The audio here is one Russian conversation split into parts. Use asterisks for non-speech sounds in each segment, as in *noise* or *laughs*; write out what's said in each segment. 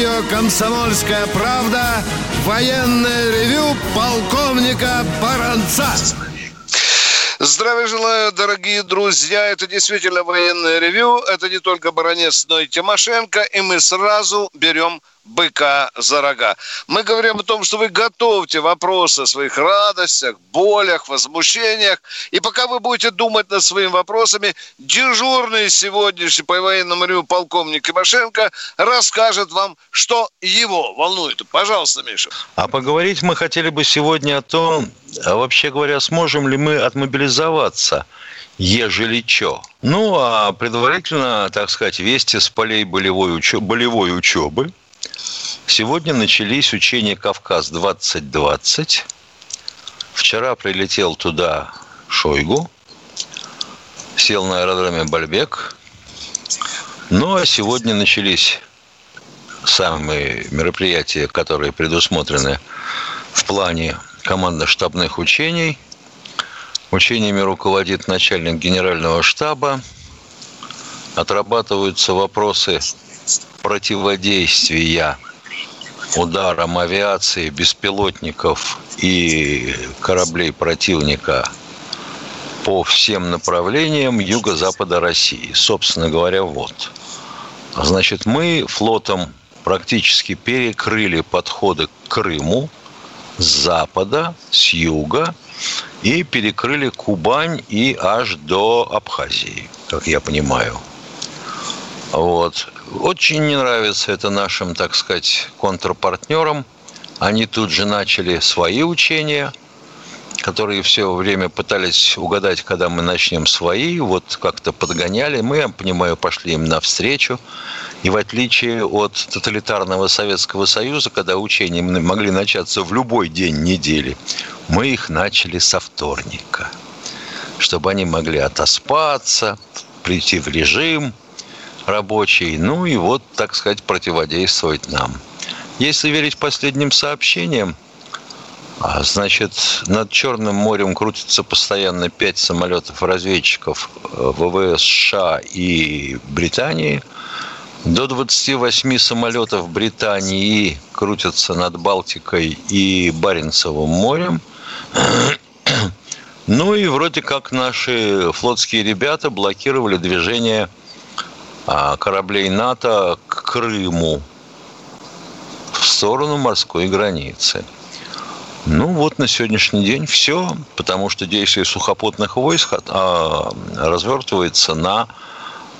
Радио «Комсомольская правда» военное ревю полковника Баранца. Здравия желаю, дорогие друзья. Это действительно военное ревю. Это не только Баранец, но и Тимошенко. И мы сразу берем быка за рога. Мы говорим о том, что вы готовьте вопросы о своих радостях, болях, возмущениях. И пока вы будете думать над своими вопросами, дежурный сегодняшний по военному ревю полковник Тимошенко расскажет вам, что его волнует. Пожалуйста, Миша. А поговорить мы хотели бы сегодня о том, а вообще говоря, сможем ли мы отмобилизоваться – ежели чё. Ну, а предварительно, так сказать, вести с полей болевой, учеб... болевой учебы Сегодня начались учения «Кавказ-2020». Вчера прилетел туда Шойгу, сел на аэродроме Бальбек. Ну, а сегодня начались самые мероприятия, которые предусмотрены в плане командно-штабных учений. Учениями руководит начальник генерального штаба. Отрабатываются вопросы противодействия ударам авиации, беспилотников и кораблей противника по всем направлениям юго-запада России. Собственно говоря, вот. Значит, мы флотом практически перекрыли подходы к Крыму с запада, с юга и перекрыли Кубань и аж до Абхазии, как я понимаю. Вот. Очень не нравится это нашим, так сказать, контрпартнерам. Они тут же начали свои учения, которые все время пытались угадать, когда мы начнем свои, вот как-то подгоняли. Мы, я понимаю, пошли им навстречу. И в отличие от тоталитарного Советского Союза, когда учения могли начаться в любой день недели, мы их начали со вторника, чтобы они могли отоспаться, прийти в режим – рабочий, ну и вот, так сказать, противодействовать нам. Если верить последним сообщениям, а, Значит, над Черным морем крутится постоянно пять самолетов-разведчиков э, ВВС США и Британии. До 28 самолетов Британии крутятся над Балтикой и Баренцевым морем. *clears throat* Ну и вроде как наши флотские ребята блокировали движение кораблей НАТО к Крыму в сторону морской границы. Ну вот на сегодняшний день все, потому что действие сухопутных войск а, развертывается на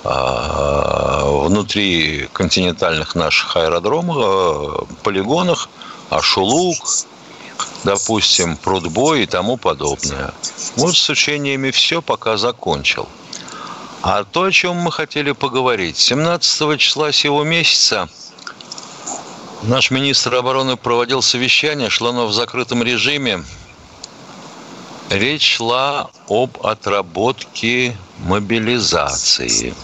а, внутри континентальных наших аэродромов, полигонах, Ашулук, допустим, Прудбой и тому подобное. Вот с учениями все, пока закончил. А то, о чем мы хотели поговорить. 17 числа сего месяца наш министр обороны проводил совещание, шло оно в закрытом режиме. Речь шла об отработке мобилизации.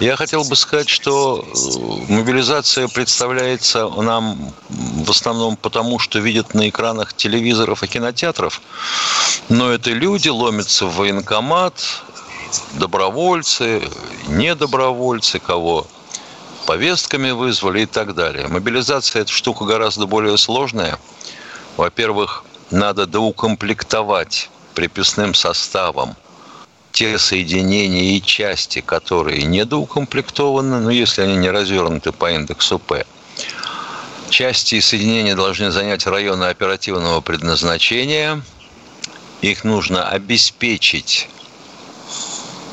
Я хотел бы сказать, что э, мобилизация представляется нам в основном потому, что видят на экранах телевизоров и кинотеатров. Но это люди ломятся в военкомат, добровольцы, недобровольцы, кого повестками вызвали и так далее. Мобилизация – это штука гораздо более сложная. Во-первых, надо доукомплектовать приписным составом те соединения и части, которые недоукомплектованы, но если они не развернуты по индексу П. Части и соединения должны занять районы оперативного предназначения. Их нужно обеспечить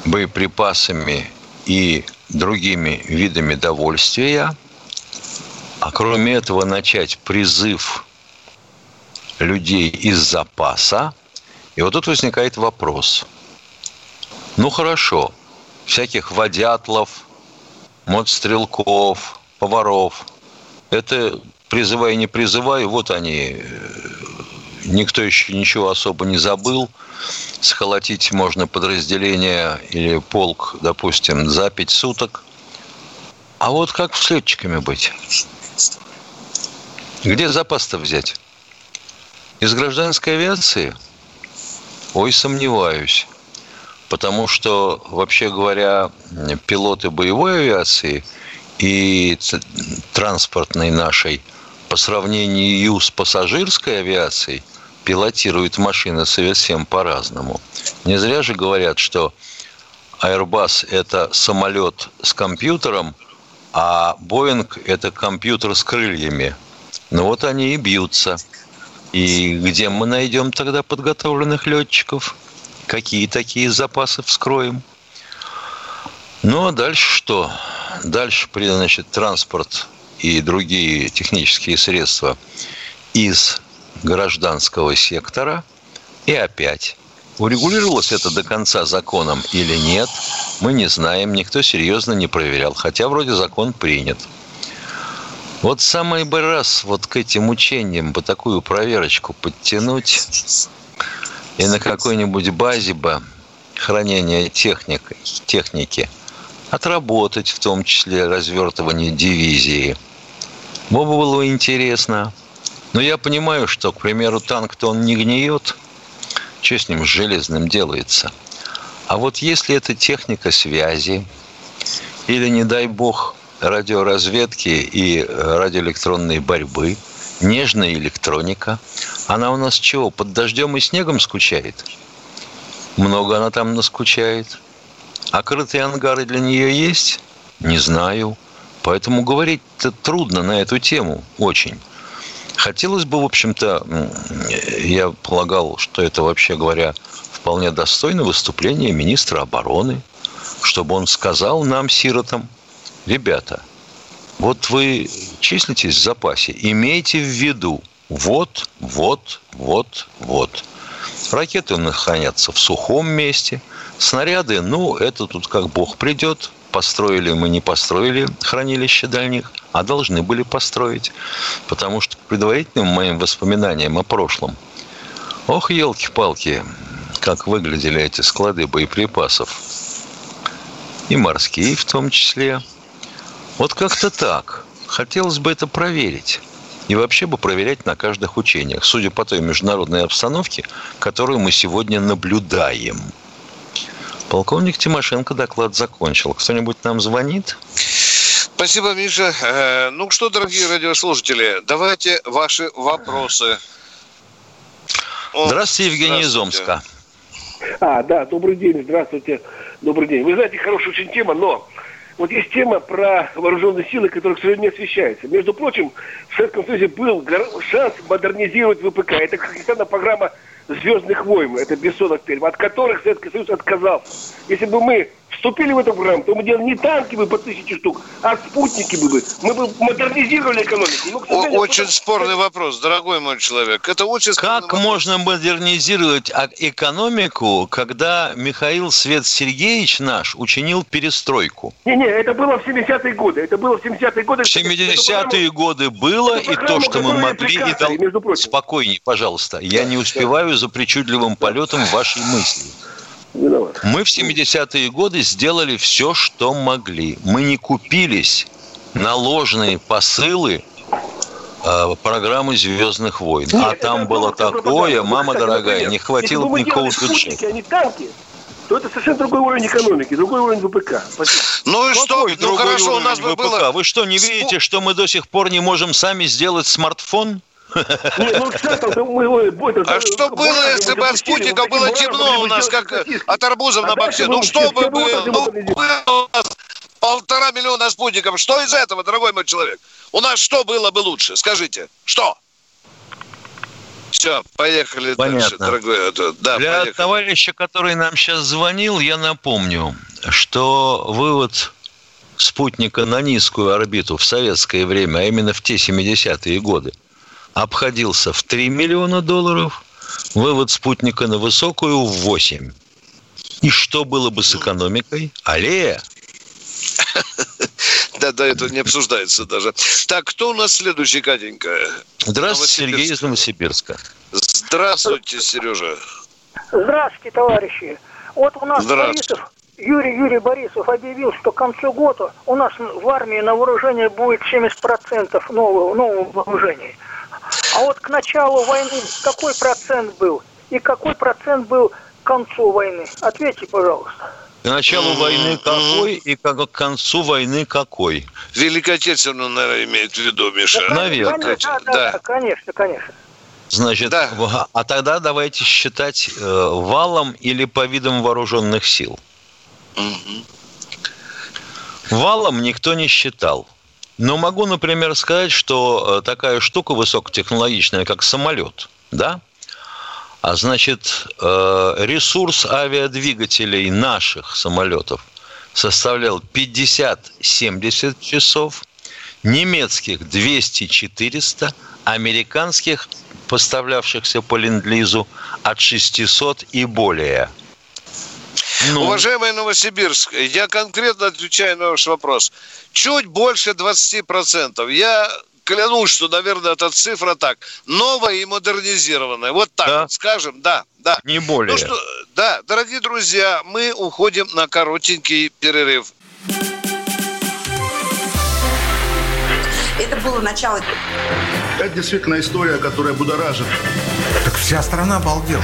боеприпасами и другими видами довольствия, а кроме этого начать призыв людей из запаса. И вот тут возникает вопрос. Ну хорошо, всяких водятлов, модстрелков, поваров. Это призывай, не призывай, вот они никто еще ничего особо не забыл. Схолотить можно подразделение или полк, допустим, за пять суток. А вот как с летчиками быть? Где запас-то взять? Из гражданской авиации? Ой, сомневаюсь. Потому что, вообще говоря, пилоты боевой авиации и транспортной нашей по сравнению с пассажирской авиацией пилотируют машины совсем по-разному. Не зря же говорят, что Airbus – это самолет с компьютером, а Boeing – это компьютер с крыльями. Ну вот они и бьются. И где мы найдем тогда подготовленных летчиков? Какие такие запасы вскроем? Ну а дальше что? Дальше, значит, транспорт и другие технические средства из гражданского сектора. И опять Урегулировалось это до конца законом или нет, мы не знаем, никто серьезно не проверял, хотя вроде закон принят. Вот самый бы раз вот к этим учениям бы такую проверочку подтянуть и на какой-нибудь базе бы хранения техник, техники отработать, в том числе развертывание дивизии. Было бы было интересно. Но я понимаю, что, к примеру, танк-то он не гниет – что с ним с железным делается? А вот если это техника связи или, не дай бог, радиоразведки и радиоэлектронной борьбы, нежная электроника, она у нас чего, под дождем и снегом скучает? Много она там наскучает. А ангары для нее есть? Не знаю. Поэтому говорить-то трудно на эту тему очень. Хотелось бы, в общем-то, я полагал, что это, вообще говоря, вполне достойно выступление министра обороны, чтобы он сказал нам, сиротам, ребята, вот вы числитесь в запасе, имейте в виду, вот, вот, вот, вот. Ракеты у нас хранятся в сухом месте, снаряды, ну, это тут как бог придет, построили мы, не построили хранилище дальних, а должны были построить. Потому что предварительным моим воспоминаниям о прошлом, ох, елки-палки, как выглядели эти склады боеприпасов. И морские в том числе. Вот как-то так. Хотелось бы это проверить. И вообще бы проверять на каждых учениях, судя по той международной обстановке, которую мы сегодня наблюдаем – Полковник Тимошенко доклад закончил. Кто-нибудь нам звонит? Спасибо, Миша. Э, ну что, дорогие радиослушатели, давайте ваши вопросы. Здравствуйте, Евгений из Омска. А, да, добрый день, здравствуйте, добрый день. Вы знаете, хорошая очень тема, но вот есть тема про вооруженные силы, которая, к сожалению, не освещается. Между прочим, в Советском Союзе был шанс модернизировать ВПК. Это как программа «Звездных войн», это Бессонов фильм, от которых Советский Союз отказался. Если бы мы вступили в эту программу, то мы делали не танки бы по тысяче штук, а спутники бы. бы. Мы бы модернизировали экономику. Но, О, очень потом... спорный вопрос, дорогой мой человек. Это очень Как вопрос. можно модернизировать экономику, когда Михаил Свет Сергеевич наш учинил перестройку? Не-не, это было в 70-е годы. Это было в 70-е годы. В 70-е годы было, и то, что мы могли, и дал... Спокойней, пожалуйста. Я не успеваю за причудливым полетом вашей мысли. Виноват. Мы в 70-е годы сделали все, что могли. Мы не купились на ложные посылы э, программы «Звездных войн». Нет, а там было такое, мама дорогая, не хватило бы никакого бюджета. А не танки, то это совершенно другой уровень экономики, другой уровень ВПК. Спасибо. Ну и что? Ну хорошо, у нас бы было... Вы что, не видите, что мы до сих пор не можем сами сделать смартфон? Ну, а что было, если бы от спутника было темно у нас, как от арбузов на боксе? Ну что бы было? Ну было у нас полтора миллиона спутников. Что из этого, дорогой мой человек? У нас что было бы лучше? Скажите, что? Все, поехали Понятно. дальше, дорогой. Да, Для поехали. товарища, который нам сейчас звонил, я напомню, что вывод спутника на низкую орбиту в советское время, а именно в те 70-е годы, обходился в 3 миллиона долларов, вывод спутника на высокую в 8. И что было бы с экономикой? Аллея. *laughs* Да, да, это не обсуждается даже. Так, кто у нас следующий, Катенька? Здравствуйте, Сергей из Новосибирска. Здравствуйте, Сережа. Здравствуйте, товарищи. Вот у нас Борисов, Юрий Юрий Борисов объявил, что к концу года у нас в армии на вооружение будет 70% нового, нового вооружения. А вот к началу войны какой процент был? И какой процент был к концу войны? Ответьте, пожалуйста. К началу войны какой и как, к концу войны какой? Великой Отечественную, наверное, имеет в виду, Миша. Да, наверное. Да, да, да, конечно, конечно. Значит, да. а тогда давайте считать э, валом или по видам вооруженных сил. Угу. Валом никто не считал. Но могу, например, сказать, что э, такая штука высокотехнологичная, как самолет, да, а значит, э, ресурс авиадвигателей наших самолетов составлял 50-70 часов, немецких 200-400, американских, поставлявшихся по ленд-лизу, от 600 и более. Ну. Уважаемый Новосибирск, я конкретно отвечаю на ваш вопрос. Чуть больше 20%. Я клянусь, что, наверное, эта цифра так. Новая и модернизированная. Вот так да? скажем, да, да. Не более. Ну, что, да, дорогие друзья, мы уходим на коротенький перерыв. Это было начало. Это действительно история, которая будоражит. Так вся страна обалдела.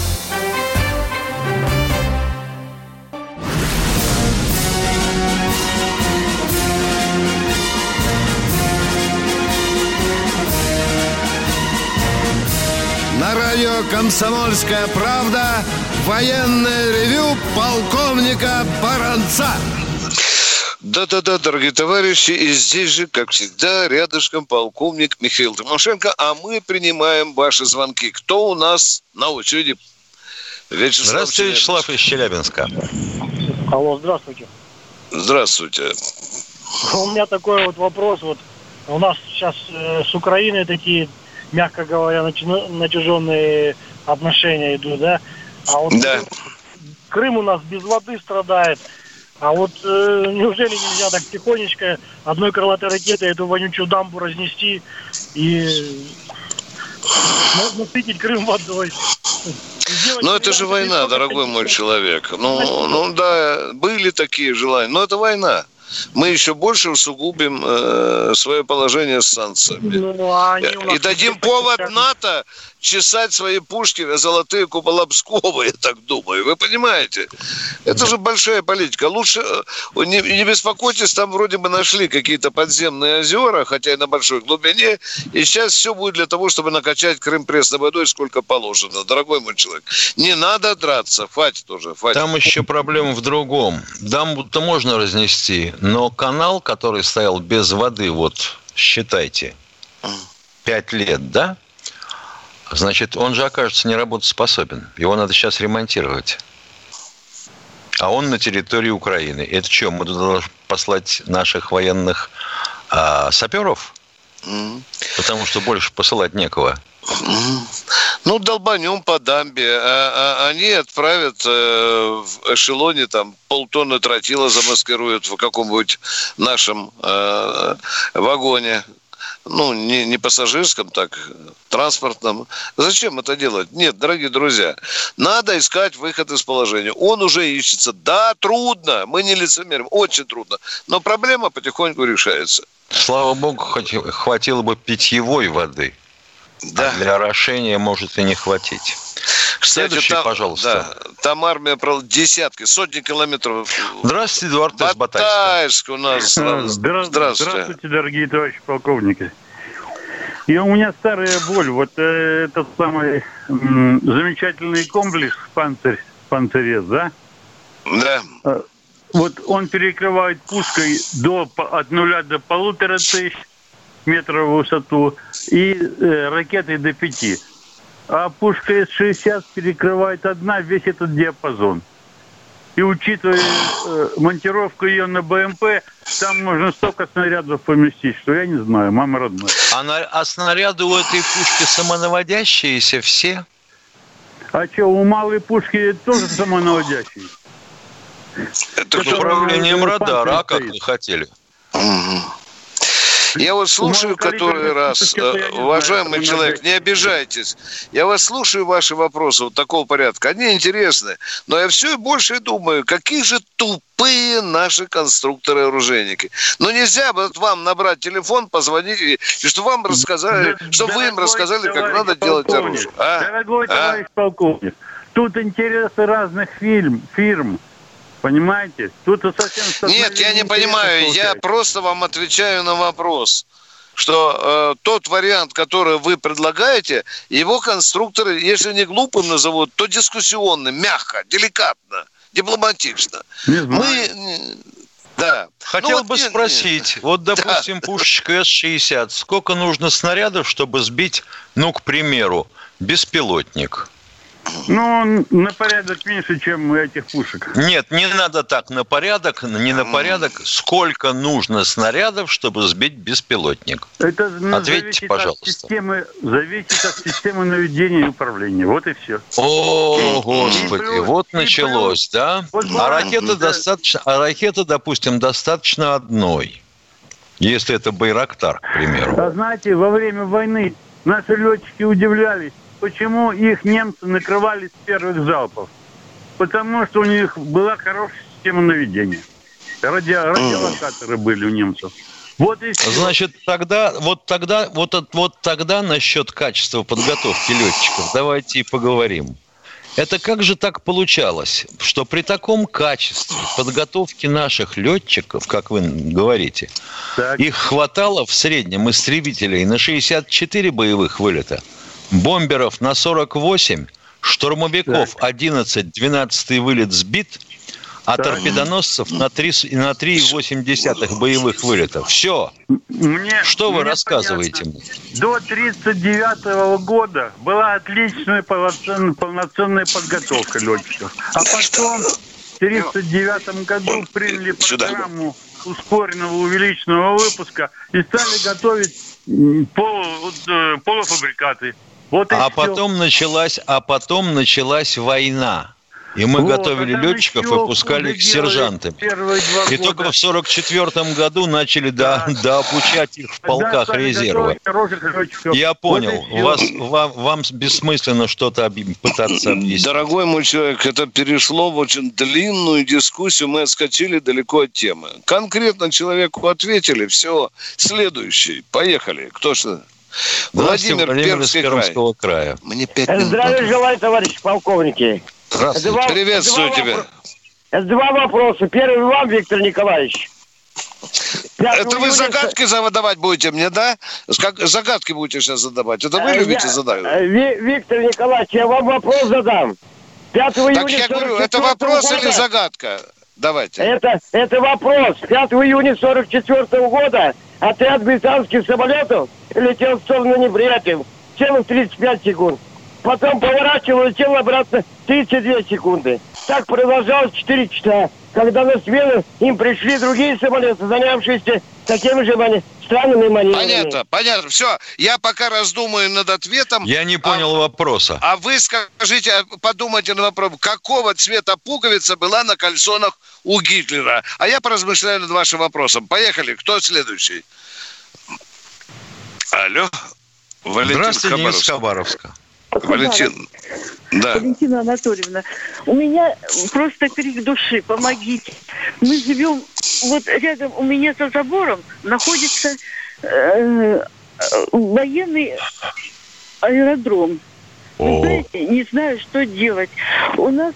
На радио «Комсомольская правда» военное ревю полковника Баранца. Да-да-да, дорогие товарищи, и здесь же, как всегда, рядышком полковник Михаил Тимошенко, а мы принимаем ваши звонки. Кто у нас на очереди? Вячеслав здравствуйте, Вячеслав из Челябинска. Алло, здравствуйте. Здравствуйте. У меня такой вот вопрос. Вот у нас сейчас э, с Украиной такие, мягко говоря, натяженные отношения идут, да? А вот да. Крым у нас без воды страдает. А вот э, неужели нельзя так тихонечко одной крылатой ракетой эту вонючую дамбу разнести и насытить Крым водой? Но это же война, дорогой мой человек. Ну, ну да, были такие желания. Но это война мы еще больше усугубим э, свое положение с санкциями. Ну, а и дадим повод НАТО чесать свои пушки золотые купола Пскова, *laughs* я так думаю. Вы понимаете? Это же большая политика. Лучше э, не, не беспокойтесь, там вроде бы нашли какие-то подземные озера, хотя и на большой глубине. И сейчас все будет для того, чтобы накачать Крым пресной водой сколько положено. Дорогой мой человек, не надо драться. Хватит уже, хватит. Там еще проблема в другом. Дамбу-то можно разнести, но канал, который стоял без воды, вот считайте, пять лет, да? Значит, он же окажется неработоспособен. Его надо сейчас ремонтировать. А он на территории Украины. Это что, мы должны послать наших военных а, саперов? Mm. Потому что больше посылать некого. Ну, долбанем по дамбе. А, а, они отправят э, в эшелоне там полтонны тротила замаскируют в каком-нибудь нашем э, вагоне ну, не, не пассажирском, так, транспортном. Зачем это делать? Нет, дорогие друзья, надо искать выход из положения. Он уже ищется. Да, трудно, мы не лицемерим, очень трудно, но проблема потихоньку решается. Слава богу, хватило бы питьевой воды. Да. А для орошения может и не хватить. Кстати, Следующий, там, пожалуйста. Да, там армия про десятки, сотни километров. Здравствуйте, Эдуард из Батайск у нас. Здравствуйте. Здравствуйте, дорогие товарищи полковники. И у меня старая боль. Вот э, этот самый м, замечательный комплекс «Панцирь», «Панцирец», да? Да. Э, вот он перекрывает пушкой до, от нуля до полутора тысяч метров в высоту и э, ракетой до пяти а пушка С-60 перекрывает одна весь этот диапазон. И учитывая э, монтировку ее на БМП, там можно столько снарядов поместить, что я не знаю, мама родная. А, на, а снаряды у этой пушки самонаводящиеся все? А что, у малой пушки тоже самонаводящие? Это с управлением радара, а как вы хотели? Я вас слушаю который раз. Э, уважаемый человек, не обижайтесь. Я вас слушаю, ваши вопросы вот такого порядка. Они интересны. Но я все больше думаю, какие же тупые наши конструкторы-оружейники. Ну, нельзя вот вам набрать телефон, позвонить, и чтобы вам рассказали, чтобы вы им рассказали, как надо делать оружие. А? Дорогой а? товарищ полковник, тут интересы разных фильм, фирм. Понимаете? Тут совсем... Нет, я не понимаю. Получается. Я просто вам отвечаю на вопрос что э, тот вариант, который вы предлагаете, его конструкторы, если не глупым назовут, то дискуссионным, мягко, деликатно, дипломатично. Мы да. Хотел ну, бы вот, спросить, нет. вот, допустим, да. пушечка С-60, сколько нужно снарядов, чтобы сбить, ну, к примеру, беспилотник? Ну, на порядок меньше, чем у этих пушек. Нет, не надо так на порядок, не на порядок. Сколько нужно снарядов, чтобы сбить беспилотник? Это Ответьте, пожалуйста. От системы, зависит от системы наведения и управления. Вот и все. О, Господи, плюс, вот началось, плюс. да? Вот а ракета да. достаточно, а ракета, допустим, достаточно одной. Если это Байрактар, к примеру. А знаете, во время войны наши летчики удивлялись, почему их немцы накрывали с первых залпов? Потому что у них была хорошая система наведения. Ради, радиолокаторы были у немцев. Вот и все. Значит, тогда, вот тогда, вот, вот тогда насчет качества подготовки летчиков давайте и поговорим. Это как же так получалось, что при таком качестве подготовки наших летчиков, как вы говорите, так. их хватало в среднем истребителей на 64 боевых вылета – бомберов на 48, штурмовиков 11, 12 вылет сбит, а так. торпедоносцев на 3,8 на 3 боевых вылетов. Все. Мне, Что вы рассказываете мне? До 1939 -го года была отличная полноценная, полноценная подготовка летчиков. А потом в 1939 году приняли программу ускоренного увеличенного выпуска и стали готовить пол, э, полуфабрикаты. Вот а потом началась, а потом началась война. И мы вот, готовили летчиков и пускали их сержантами. И года. только в 44 году начали да. до, *laughs* дообучать их в полках да, резерва. Я понял. Вот вас, вам, вам бессмысленно что-то пытаться объяснить. Дорогой мой человек, это перешло в очень длинную дискуссию. Мы отскочили далеко от темы. Конкретно человеку ответили. Все. Следующий. Поехали. Кто что? Владимир, Владимир Пермский Пермского края. края. Мне пять минут. Здравия желаю, товарищи полковники. Здравствуйте. Два, Приветствую два тебя. Вопро... Два вопроса. Первый вам, Виктор Николаевич. Это вы загадки задавать будете мне, да? Как загадки будете сейчас задавать. Это вы э, любите я, задавать? Э, Виктор Николаевич, я вам вопрос задам. 5 июня так я говорю, это вопрос года, или загадка? Давайте. Это, это вопрос. 5 июня 44 года отряд британских самолетов летел в сторону неприятеля целых 35 секунд. Потом поворачивал, летел обратно 32 секунды. Так продолжалось 4 часа. Когда на смену им пришли другие самолеты, занявшиеся такими же мани... странными маневрами. Понятно, понятно. Все, я пока раздумаю над ответом. Я не понял а, вопроса. А вы скажите, подумайте на вопрос, какого цвета пуговица была на кальсонах у Гитлера? А я поразмышляю над вашим вопросом. Поехали, кто следующий? Алло, Валентин Здравствуйте, Хабаровск. Хабаровска. Валентин, да. Валентина Анатольевна, у меня просто крик души, помогите. Мы живем, вот рядом у меня за забором находится э, военный аэродром. Вы знаете, не знаю, что делать. У нас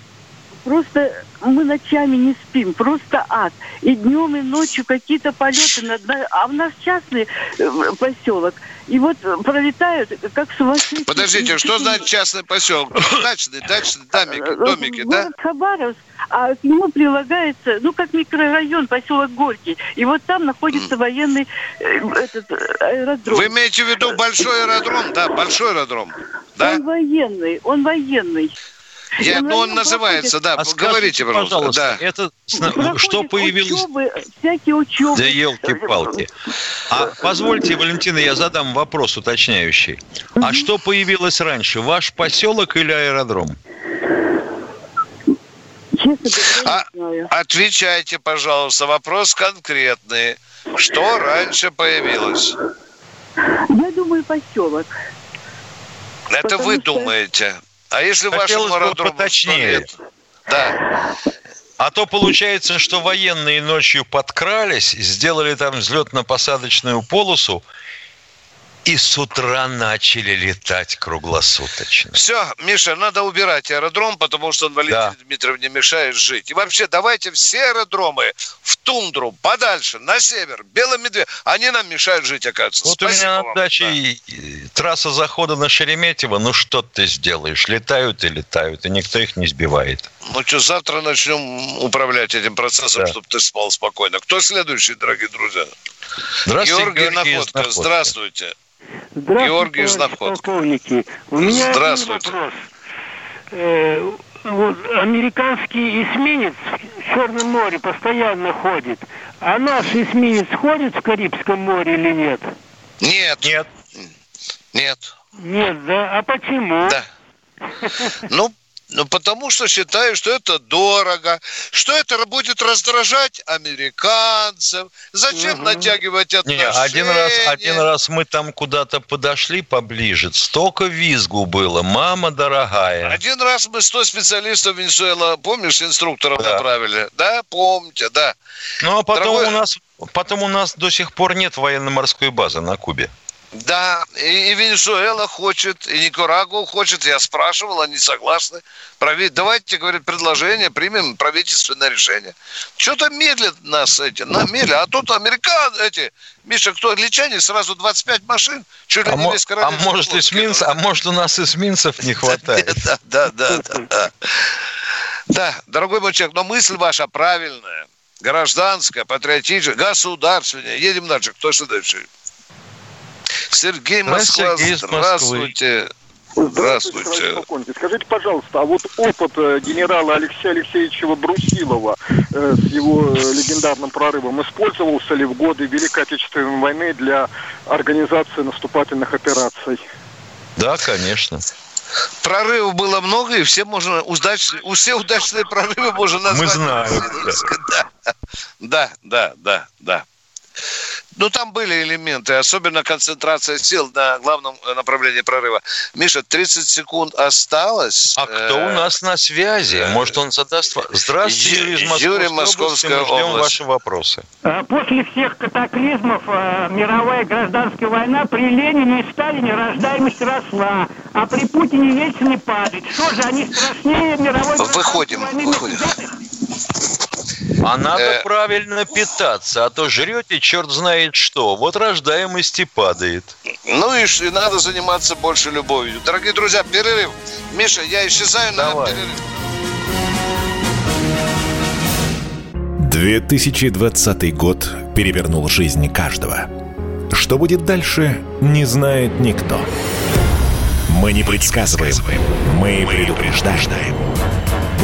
просто мы ночами не спим, просто ад. И днем, и ночью какие-то полеты, над, а у нас частный э, поселок. И вот пролетают, как сумасшедшие. Подождите, что значит частный поселок? Дачный, дачный, домики, э, домики, да? Хабаровск, а к нему прилагается, ну, как микрорайон, поселок Горький. И вот там находится военный э, этот, аэродром. Вы имеете в виду большой аэродром? Да, большой аэродром. Да? Он военный, он военный. Я, ну, он называется, да, А говорите, скажите, пожалуйста. Да. это с- что появилось? Учебы, всякие учебы. Да елки-палки. А позвольте, Валентина, я задам вопрос уточняющий. А что появилось раньше, ваш поселок или аэродром? А, отвечайте, пожалуйста, вопрос конкретный. Что раньше появилось? Я думаю, поселок. Это Потому вы что- думаете. А если Хотелось вашему бы поточнее. 100 лет? Да. А то получается, что военные ночью подкрались, сделали там взлетно-посадочную полосу и с утра начали летать круглосуточно. Все, Миша, надо убирать аэродром, потому что он Валентине Дмитриевне мешает жить. И вообще, давайте все аэродромы в тундру, подальше, на север, Белый медведь. Они нам мешают жить, оказывается. Вот у Спасибо меня вам. на даче и трасса захода на Шереметьево, ну что ты сделаешь? Летают и летают, и никто их не сбивает. Ну что, завтра начнем управлять этим процессом, чтобы ты спал спокойно. Кто следующий, дорогие друзья? Здравствуйте, Георгий, Георгий Находка. Находки. Здравствуйте. Здравствуйте, Георгий Находки. полковники. У меня Здравствуйте. один вопрос. Э, вот американский эсминец в Черном море постоянно ходит. А наш эсминец ходит в Карибском море или нет? Нет. Нет. Нет. Нет, да? А почему? Да. Ну, ну, потому что считаю, что это дорого, что это будет раздражать американцев. Зачем натягивать Не, отношения? один раз, один раз мы там куда-то подошли поближе, столько визгу было, мама дорогая. Один раз мы 100 специалистов Венесуэла, помнишь, инструкторов направили? Да, помните, да. Ну а потом Дорогой- у нас, потом у нас до сих пор нет военно-морской базы на Кубе. Да, и, и Венесуэла хочет, и Никарагуа хочет. Я спрашивал, они согласны. Прави- Давайте, говорит, предложение, примем правительственное решение. Что-то медлят нас эти, на медлят. А тут американ, эти, Миша, кто, англичане, сразу 25 машин, чуть ли А, не весь а может эсминц, а может у нас эсминцев не *laughs* хватает. Да, да, да, да, да. Дорогой мой человек, но мысль ваша правильная, гражданская, патриотическая, государственная. Едем дальше. Кто следующий? Сергей Здравствуйте, Москва, Сергей здравствуйте. Здравствуйте. полковник. Скажите, пожалуйста, а вот опыт э, генерала Алексея Алексеевича Брусилова э, с его э, легендарным прорывом использовался ли в годы Великой Отечественной войны для организации наступательных операций? Да, конечно. Прорывов было много, и все можно удачные, все удачные прорывы можно назвать. Мы знаем. Да, да, да, да, да. Ну, там были элементы, особенно концентрация сил на главном э, направлении прорыва. Миша, 30 секунд осталось. А кто у нас на связи? Может, он задаст... Здравствуйте, Ю- Юрий из Юрий, Московской области. Московская Мы ждем область. ваши вопросы. А После всех катаклизмов э, мировая гражданская война при Ленине и Сталине рождаемость росла, а при Путине Ельцине падает. Что же, они страшнее мировой Выходим, гражданской войны? выходим. А надо Э. правильно питаться, а то жрете черт знает что. Вот рождаемости падает. Ну и, и надо заниматься больше любовью. Дорогие друзья, перерыв. Миша, я исчезаю на перерыв. 2020 год перевернул жизнь каждого. Что будет дальше, не знает никто. Мы не предсказываем, мы предупреждаем.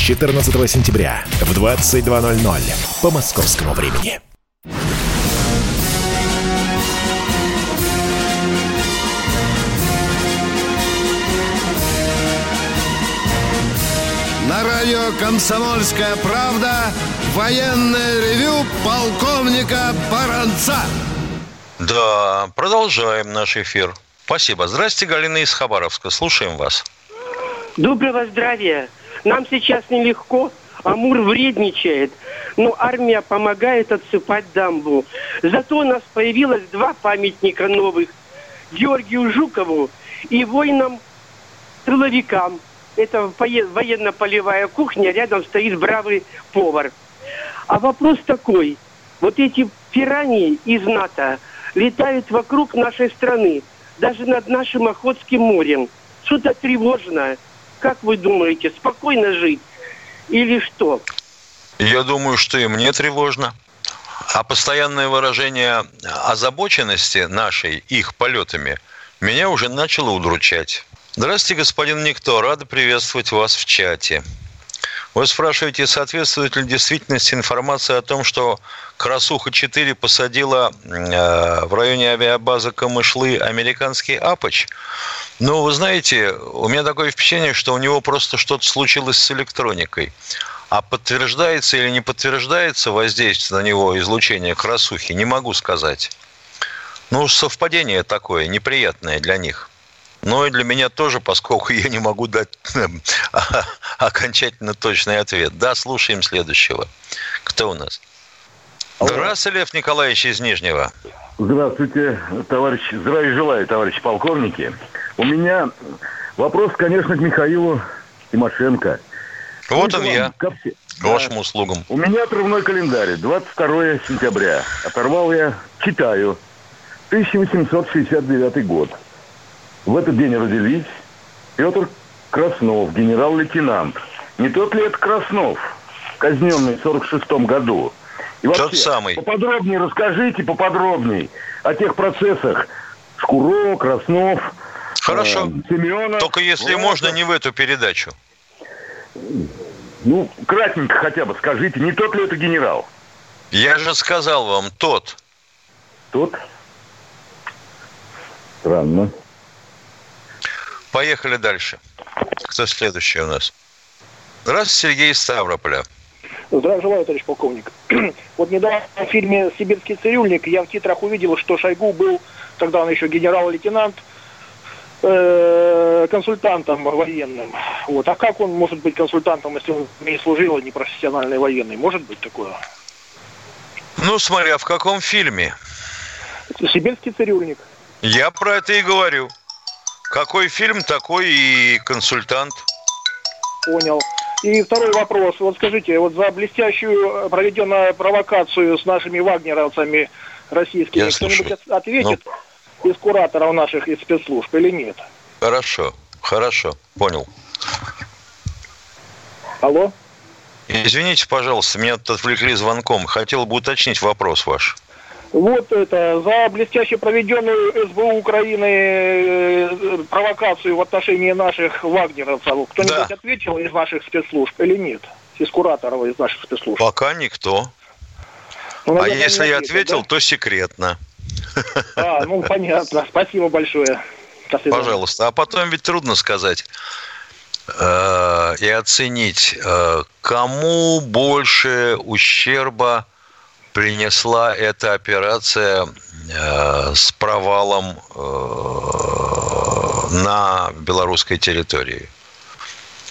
С 14 сентября в 22.00 по московскому времени. На радио «Комсомольская правда» военное ревю полковника Баранца. Да, продолжаем наш эфир. Спасибо. Здрасте, Галина из Хабаровска. Слушаем вас. Доброго здравия. Нам сейчас нелегко. Амур вредничает. Но армия помогает отсыпать дамбу. Зато у нас появилось два памятника новых. Георгию Жукову и воинам-тыловикам. Это вое- военно-полевая кухня, рядом стоит бравый повар. А вопрос такой. Вот эти пираньи из НАТО летают вокруг нашей страны, даже над нашим Охотским морем. Что-то тревожное. Как вы думаете, спокойно жить или что? Я думаю, что и мне тревожно. А постоянное выражение озабоченности нашей их полетами меня уже начало удручать. Здравствуйте, господин Никто. Рада приветствовать вас в чате. Вы спрашиваете, соответствует ли действительности информация о том, что Красуха-4 посадила э, в районе авиабазы Камышлы американский Апоч? Ну, вы знаете, у меня такое впечатление, что у него просто что-то случилось с электроникой. А подтверждается или не подтверждается воздействие на него излучение красухи, не могу сказать. Ну, совпадение такое, неприятное для них. Но и для меня тоже, поскольку я не могу дать эм, *laughs* окончательно точный ответ. Да, слушаем следующего. Кто у нас? Здравствуйте, Лев Николаевич из Нижнего. Здравствуйте, товарищ. Здравия желаю, товарищ полковники. У меня вопрос, конечно, к Михаилу Тимошенко. Вот он я. Ко все... К вашим услугам. У меня отрывной календарь. 22 сентября. Оторвал я, читаю. 1869 год. В этот день родились Петр Краснов, генерал-лейтенант. Не тот ли это Краснов, казненный в 46 году? И вообще, тот самый. Поподробнее расскажите, поподробнее о тех процессах. Шкуро, Краснов, Хорошо. Э, Семенов. Только если Власов. можно, не в эту передачу. Ну, кратенько хотя бы скажите, не тот ли это генерал? Я же сказал вам, тот. Тот? Странно. Поехали дальше. Кто следующий у нас? Здравствуйте, Сергей Ставрополя. Здравия желаю, товарищ полковник. *clears throat* Вот недавно в фильме «Сибирский цирюльник» я в титрах увидел, что Шойгу был, тогда он еще генерал-лейтенант, э, консультантом военным. Вот. А как он может быть консультантом, если он не служил, а не профессиональный военный? Может быть такое? Ну, смотря в каком фильме. «Сибирский цирюльник». Я про это и говорю. Какой фильм, такой и консультант. Понял. И второй вопрос. Вот скажите, вот за блестящую проведенную провокацию с нашими вагнеровцами российскими кто-нибудь ответит ну... из кураторов наших, из спецслужб или нет? Хорошо, хорошо, понял. Алло? Извините, пожалуйста, меня тут отвлекли звонком. Хотел бы уточнить вопрос ваш. Вот это, за блестяще проведенную СБУ Украины э, провокацию в отношении наших вагнеровцев. Кто-нибудь да. ответил из наших спецслужб или нет? Из кураторов из наших спецслужб? Пока никто. Ну, наверное, а если я ответил, да? то секретно. А, ну *laughs* понятно. Спасибо большое. Пожалуйста. А потом ведь трудно сказать э, и оценить, э, кому больше ущерба принесла эта операция э, с провалом э, на белорусской территории.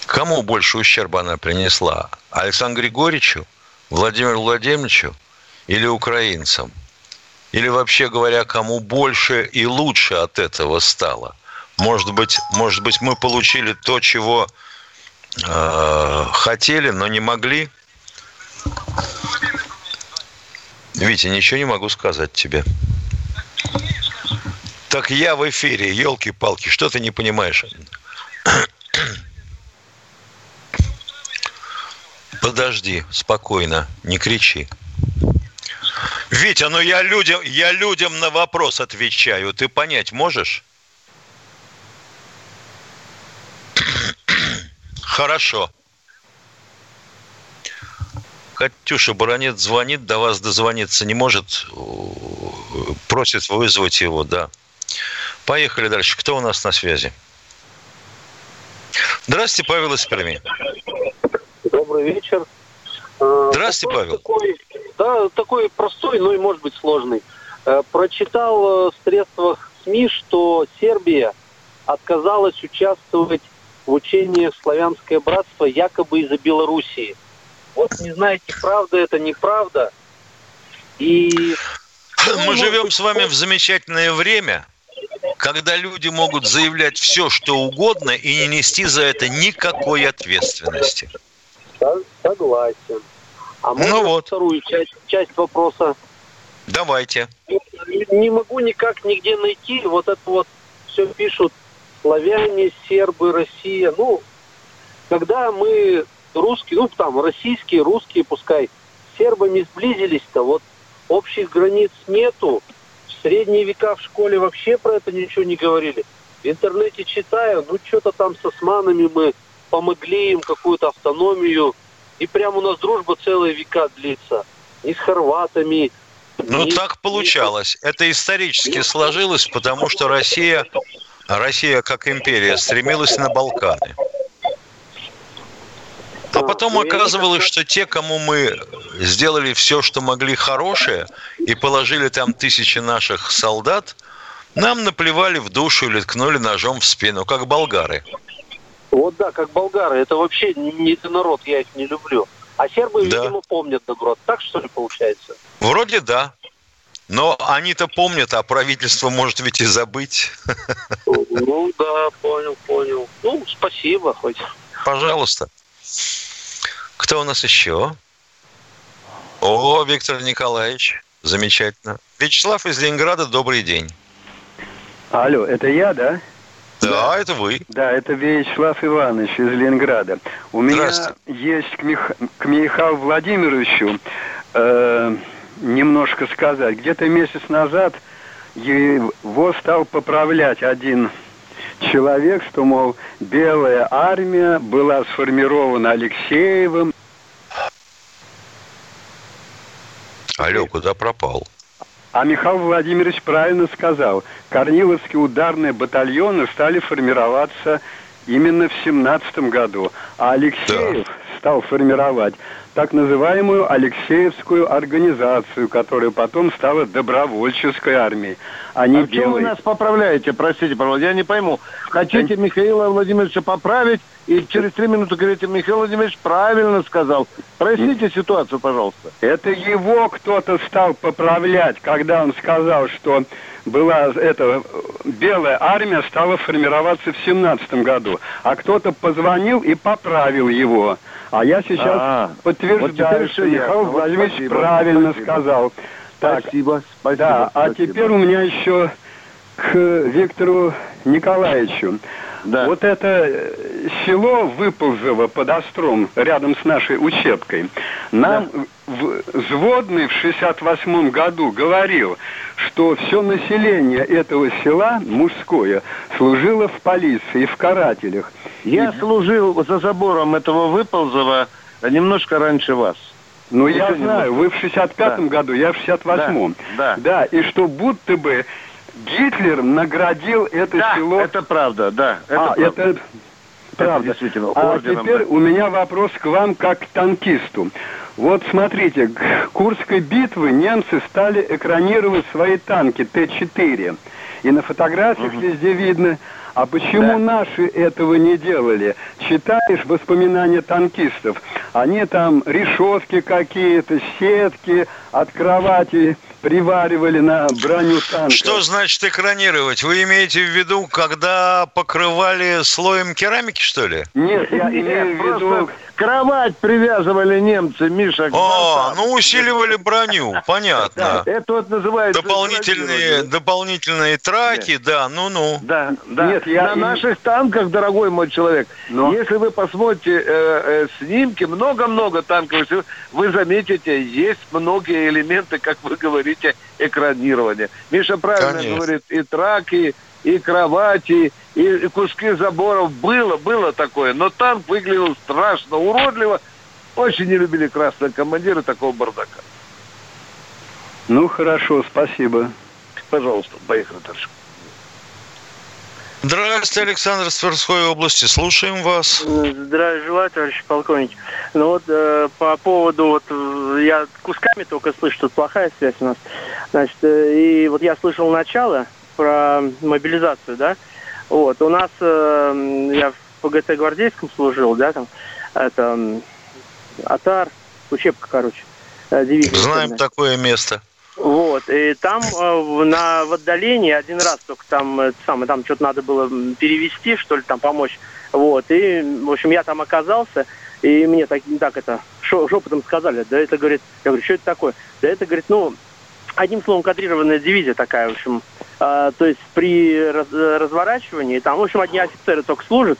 Кому больше ущерба она принесла? Александру Григорьевичу, Владимиру Владимировичу или украинцам? Или вообще говоря, кому больше и лучше от этого стало? Может быть, может быть мы получили то, чего э, хотели, но не могли? Витя, ничего не могу сказать тебе. Так я в эфире, елки-палки, что ты не понимаешь? Подожди, спокойно, не кричи. Витя, ну я людям, я людям на вопрос отвечаю. Ты понять можешь? Хорошо. Катюша Баронет звонит, до вас дозвониться не может, просит вызвать его, да. Поехали дальше. Кто у нас на связи? Здравствуйте, Павел из Перми. Добрый вечер. А, Здравствуйте, Павел. Такой, да, такой простой, но и может быть сложный. Э, прочитал э, в средствах СМИ, что Сербия отказалась участвовать в учениях «Славянское братство» якобы из-за Белоруссии – вот не знаете, правда это, неправда. И... Мы живем с вами в замечательное время, когда люди могут заявлять все, что угодно, и не нести за это никакой ответственности. Согласен. А можно Ну вот. вторую часть, часть вопроса? Давайте. Не могу никак нигде найти. Вот это вот все пишут славяне, сербы, Россия. Ну, когда мы русские, ну там российские, русские, пускай, с сербами сблизились-то, вот общих границ нету. В средние века в школе вообще про это ничего не говорили. В интернете читаю, ну что-то там с османами мы помогли им какую-то автономию. И прям у нас дружба целые века длится. И с хорватами. Ну, и- так получалось. Это исторически сложилось, потому что Россия, Россия как империя стремилась на Балканы. А потом оказывалось, что те, кому мы сделали все, что могли хорошее, и положили там тысячи наших солдат, нам наплевали в душу или ткнули ножом в спину, как болгары. Вот да, как болгары. Это вообще не не народ, я их не люблю. А сербы, Да. видимо, помнят народ. Так что ли получается? Вроде да. Но они-то помнят, а правительство может ведь и забыть. Ну да, понял, понял. Ну, спасибо хоть. Пожалуйста. Кто у нас еще? О, Виктор Николаевич. Замечательно. Вячеслав из Ленинграда, добрый день. Алло, это я, да? Да, это вы. Да, это Вячеслав Иванович из Ленинграда. У меня есть к, Мих... к Михаилу Владимировичу э, немножко сказать. Где-то месяц назад его стал поправлять один человек, что, мол, белая армия была сформирована Алексеевым. Алло, куда пропал? А Михаил Владимирович правильно сказал. Корниловские ударные батальоны стали формироваться именно в 17 году. А Алексеев стал формировать так называемую Алексеевскую организацию, которая потом стала добровольческой армией, а не А чем вы нас поправляете? Простите, пожалуйста, я не пойму. Хотите Михаила Владимировича поправить, и через три минуты говорите, Михаил Владимирович правильно сказал. Проясните ситуацию, пожалуйста. Это его кто-то стал поправлять, когда он сказал, что была эта э, белая армия стала формироваться в семнадцатом году, а кто-то позвонил и поправил его. А я сейчас А, подтверждаю, вот что. Михаил Вот Владимирович спасибо, правильно спасибо. сказал. Так, Спасибо, спасибо. да, а спасибо. теперь у меня еще к Виктору Николаевичу. Вот это э, село Выползово под Остром, рядом с нашей учебкой, нам в- взводный в 68 году говорил, что все население этого села, мужское, служило в полиции, в карателях. Я служил за забором этого Выползова немножко раньше вас. Ну, Еще я знаю, вы в 65-м Да. году, я в 68-м. Да, Да, и что будто бы Гитлер наградил это Да, село... это правда, да. Это а, правда. это правда. действительно А орденом, теперь да. у меня вопрос к вам как к танкисту. Вот смотрите, к Курской битвы немцы стали экранировать свои танки Т-4. И на фотографиях везде видно. А почему наши этого не делали? Читаешь воспоминания танкистов. Они там решетки какие-то, сетки от кровати приваривали на броню танка. Что значит экранировать? Вы имеете в виду, когда покрывали слоем керамики, что ли? Нет, я имею в виду... кровать привязывали немцы, Миша. к А, ну усиливали броню, *laughs* понятно. Да, это вот называется... Дополнительные, дополнительные траки, да, ну-ну. Да, да. Нет, я- На наших танках, дорогой мой человек, если вы посмотрите э, э, снимки, много-много танков, вы заметите, есть многие элементы, как вы говорите, экранирования. Миша правильно Конечно. говорит, и траки, и кровати, и, и куски заборов. Было, было такое, но танк выглядел страшно уродливо. Очень не любили красные командиры такого бардака. Ну, хорошо, спасибо. Пожалуйста, поехали дальше. Здравствуйте, Александр из Тверской области. Слушаем вас. Здравия желаю, товарищ полковник. Ну вот э, по поводу, вот э, я кусками только слышу, тут плохая связь у нас. Значит, э, и вот я слышал начало про мобилизацию, да. Вот, у нас, э, я в ПГТ гвардейском служил, да, там, это, АТАР, учебка, короче, э, дивизия. Знаем такое место. Вот, и там э, на, в отдалении один раз только там, э, самое, там что-то надо было перевести, что ли, там помочь. Вот, и, в общем, я там оказался, и мне так, так это, шепотом сказали, да это, говорит, я говорю, что это такое? Да это, говорит, ну, одним словом, кадрированная дивизия такая, в общем. А, то есть при раз, разворачивании, там, в общем, одни офицеры только служат,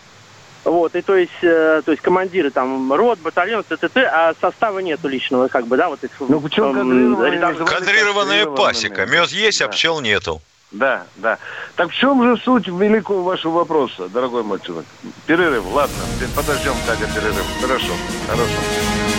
вот, и то есть, э, то есть командиры там рот, батальон, т.т., а состава нету личного, как бы, да, вот этих... Ну, почему кадрированная, кадрированная пасека? Мед есть, а пчел нету. Да, да. Так в чем же суть великого вашего вопроса, дорогой мой человек? Перерыв, ладно, подождем, Катя, перерыв. Хорошо, хорошо.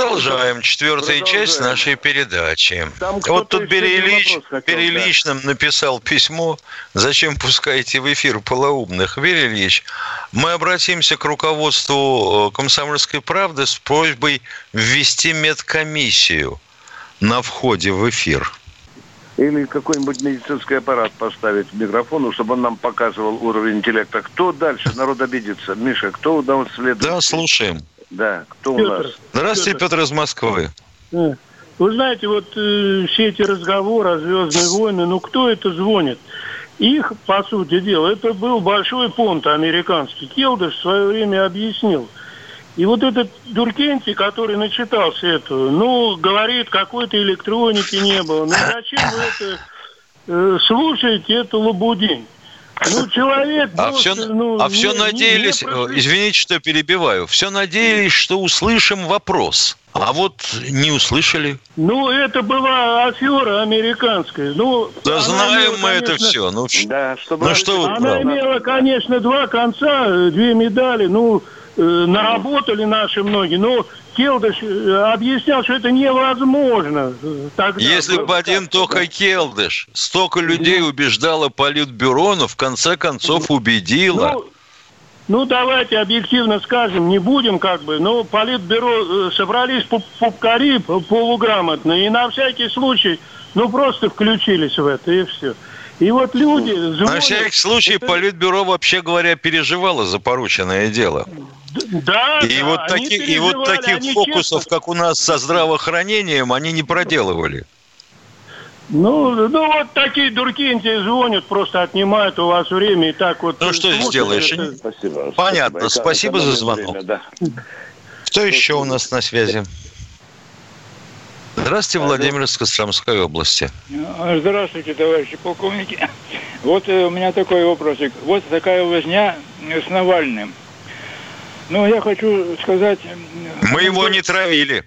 Продолжаем. Четвертая часть нашей передачи. Вот тут Берилич, Берилич нам написал письмо, зачем пускаете в эфир полоумных. Берилич, мы обратимся к руководству э, «Комсомольской правды» с просьбой ввести медкомиссию на входе в эфир или какой-нибудь медицинский аппарат поставить к микрофону, чтобы он нам показывал уровень интеллекта. Кто дальше? Народ обидится. Миша, кто у нас следует? Да, слушаем. Да, кто Петр. у нас? Здравствуйте, Петр, Петр из Москвы. Вы знаете, вот э, все эти разговоры о «Звездные войны», ну кто это звонит? Их, по сути дела, это был большой понт американский. Келдыш в свое время объяснил – и вот этот Дуркенти, который начитался эту, ну, говорит, какой-то электроники не было. Ну, зачем вы это э, слушаете, это лабудень? Ну, человек... А все, ну, а все не, надеялись, не, не извините, что перебиваю, все надеялись, что услышим вопрос. А вот не услышали. Ну, это была афера американская. Ну, да знаем имела, мы конечно, это все. Ну, да, чтобы ну что вы Она правда. имела, конечно, два конца, э, две медали. Ну, Э, наработали наши многие, но Келдыш э, объяснял, что это невозможно. Тогда. Если бы один только Келдыш столько людей убеждало Политбюро, но в конце концов убедило. Ну, ну, давайте объективно скажем, не будем как бы, но Политбюро э, собрались пупкари полуграмотные, и на всякий случай, ну, просто включились в это, и все. И вот люди звонят... На всякий случай это... Политбюро, вообще говоря, переживало за порученное дело. Да, и да, вот, таки, и вот таких фокусов, честно... как у нас со здравоохранением, они не проделывали. Ну, ну вот такие дурки звонят, просто отнимают у вас время и так вот. Ну что сделаешь? Это... Спасибо. Понятно. Спасибо, Спасибо за звонок. Время, да. Кто еще у нас на связи? Здравствуйте, Владимир из Костромской области. Здравствуйте, товарищи полковники. Вот э, у меня такой вопросик. Вот такая возня с Навальным. Ну, я хочу сказать... Мы его не травили.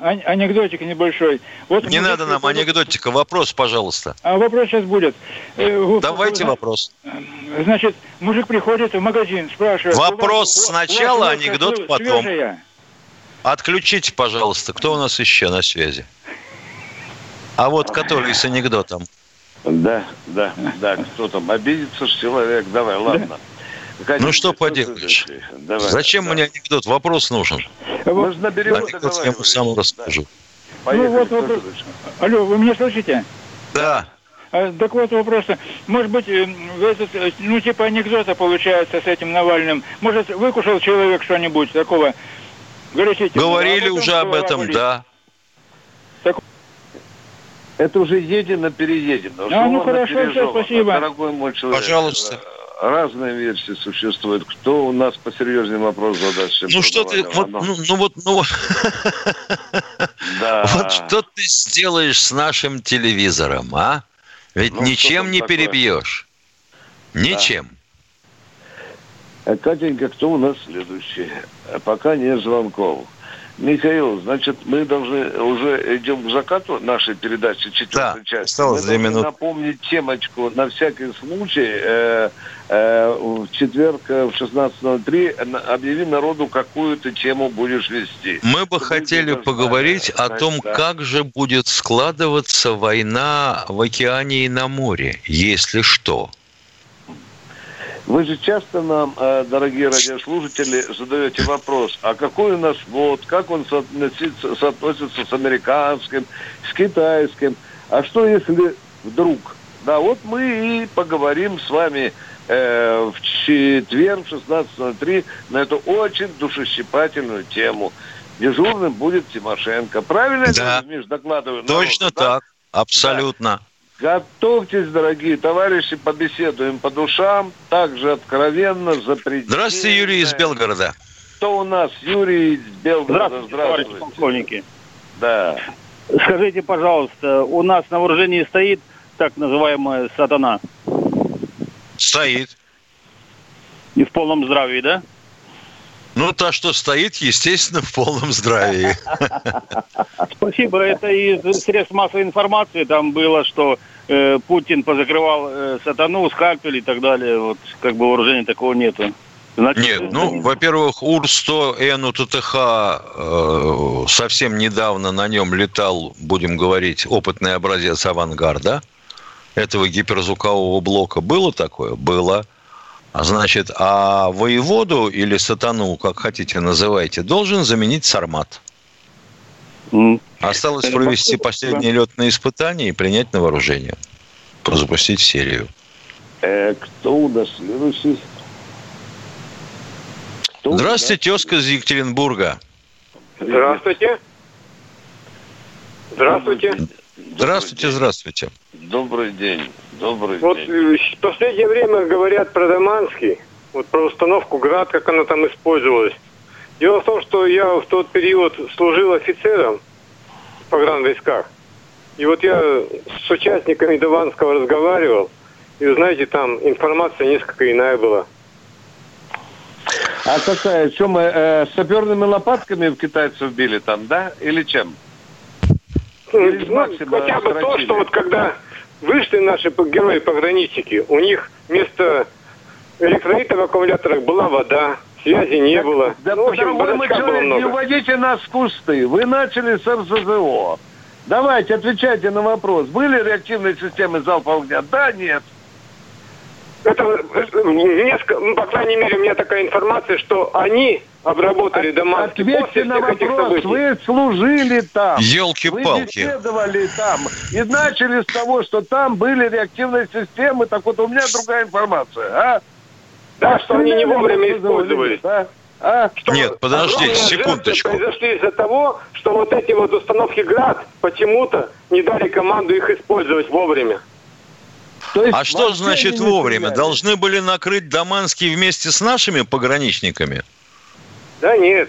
Анекдотик небольшой. Вот не надо нам анекдотика. Вопрос, пожалуйста. А вопрос сейчас будет. Э, Давайте вопрос. Значит, мужик приходит в магазин, спрашивает... Вопрос вас, сначала, анекдот потом. Свежая? Отключите, пожалуйста. Кто у нас еще на связи? А вот который с анекдотом. Да, да, да. Кто там? Обидится человек. Давай, ладно. Ну что поделаешь? Давай, Зачем да. мне анекдот? Вопрос нужен. Мы наберем анекдот я ему сам расскажу. Поехали, ну, вот вопрос. Алло, вы меня слышите? Да. А, так вот вопрос. Может быть, э, этот, э, ну, типа анекдота получается с этим Навальным. Может, выкушал человек что-нибудь такого? Говорите, Говорили уже об этом, болит. да. Так... Это уже едем, переедем. А, ну хорошо, все, спасибо. Дорогой мой человек. Пожалуйста разные версии существуют. Кто у нас посерьезнее вопрос задаст? Ну что ты, вот, ну, ну вот, ну да. *laughs* вот что ты сделаешь с нашим телевизором, а? Ведь ну, ничем не такое? перебьешь. Ничем. Да. Катенька, кто у нас следующий? Пока нет звонков. Михаил, значит, мы должны уже идем к закату нашей передачи четвертой Да, части. осталось мы две минуты. напомнить темочку на всякий случай. э, э, в четверг э, в 16.03 на- объяви народу, какую ты тему будешь вести. Мы бы хотели поговорить о знать, том, да. как же будет складываться война в океане и на море, если что. Вы же часто нам, э, дорогие радиослушатели, задаете вопрос, а какой у нас флот, как он соотносится, соотносится с американским, с китайским, а что если вдруг? Да, вот мы и поговорим с вами э, в четверг в 16.03 на эту очень душещипательную тему. Дежурным будет Тимошенко. Правильно, Да. я, Миш, докладываю? Точно народу, да? так, абсолютно. Готовьтесь, дорогие товарищи, побеседуем по душам, также откровенно, запредельно. Здравствуйте, Юрий из Белгорода. Кто у нас? Юрий из Белгорода. Здравствуйте, товарищи Здравствуйте. полковники. Да. Скажите, пожалуйста, у нас на вооружении стоит так называемая сатана? Стоит. И в полном здравии, да? Ну, та, что стоит, естественно, в полном здравии. Спасибо. Это из средств массовой информации. Там было, что э, Путин позакрывал э, сатану, скальпель и так далее. Вот как бы вооружения такого нету. Значит, Нет, ну, во-первых, УР-100Н УТТХ э, совсем недавно на нем летал, будем говорить, опытный образец авангарда этого гиперзвукового блока. Было такое? Было. А значит, а воеводу или сатану, как хотите называйте, должен заменить сармат. Осталось провести последние летные испытания и принять на вооружение. Запустить серию. Э, кто у нас следующий? Здравствуйте, тезка из Екатеринбурга. Здравствуйте. Здравствуйте. Здравствуйте, здравствуйте. Добрый день. Добрый Вот день. э, в последнее время говорят про Даманский, вот про установку ГРАД, как она там использовалась. Дело в том, что я в тот период служил офицером в погранвойсках. И вот я с участниками Даманского разговаривал, и вы знаете, там информация несколько иная была. А какая? Что мы э, саперными лопатками в китайцев били там, да? Или чем? Или Ну, хотя бы то, что вот когда вышли наши по- герои-пограничники, у них вместо электролита в аккумуляторах была вода, связи не было. Да, ну, в общем, было человек, не много. уводите нас в кусты. Вы начали с РСЗО. Давайте, отвечайте на вопрос. Были реактивные системы залпового огня? Да, нет. Это, несколько, ну, по крайней мере, у меня такая информация, что они обработали Даманский после Ответьте на вопрос. событий. Вы служили там. Ёлки-палки. Вы беседовали там. И начали с того, что там были реактивные системы. Так вот, у меня другая информация. А? Да, что они не вовремя использовались. Да? А? Нет, подождите, секундочку. произошли из-за того, что вот эти вот установки ГРАД почему-то не дали команду их использовать вовремя. А что значит вовремя? Должны были накрыть Даманский вместе с нашими пограничниками? Да нет.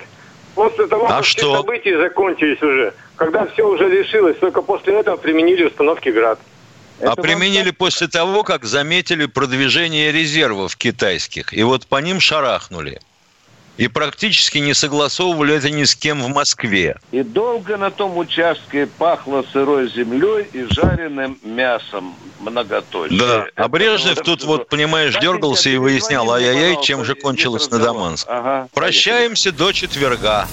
После того, А как что? все события закончились уже, когда все уже решилось, только после этого применили установки ГРАД. а применили после того, как заметили продвижение резервов китайских. И вот по ним шарахнули. И практически не согласовывали это ни с кем в Москве. И долго на том участке пахло сырой землей и жареным мясом многоточие. Да. А Брежнев тут вот, понимаешь, дергался и выяснял, ай-яй-яй, чем же кончилось на Даманск. Ага. Прощаемся до четверга.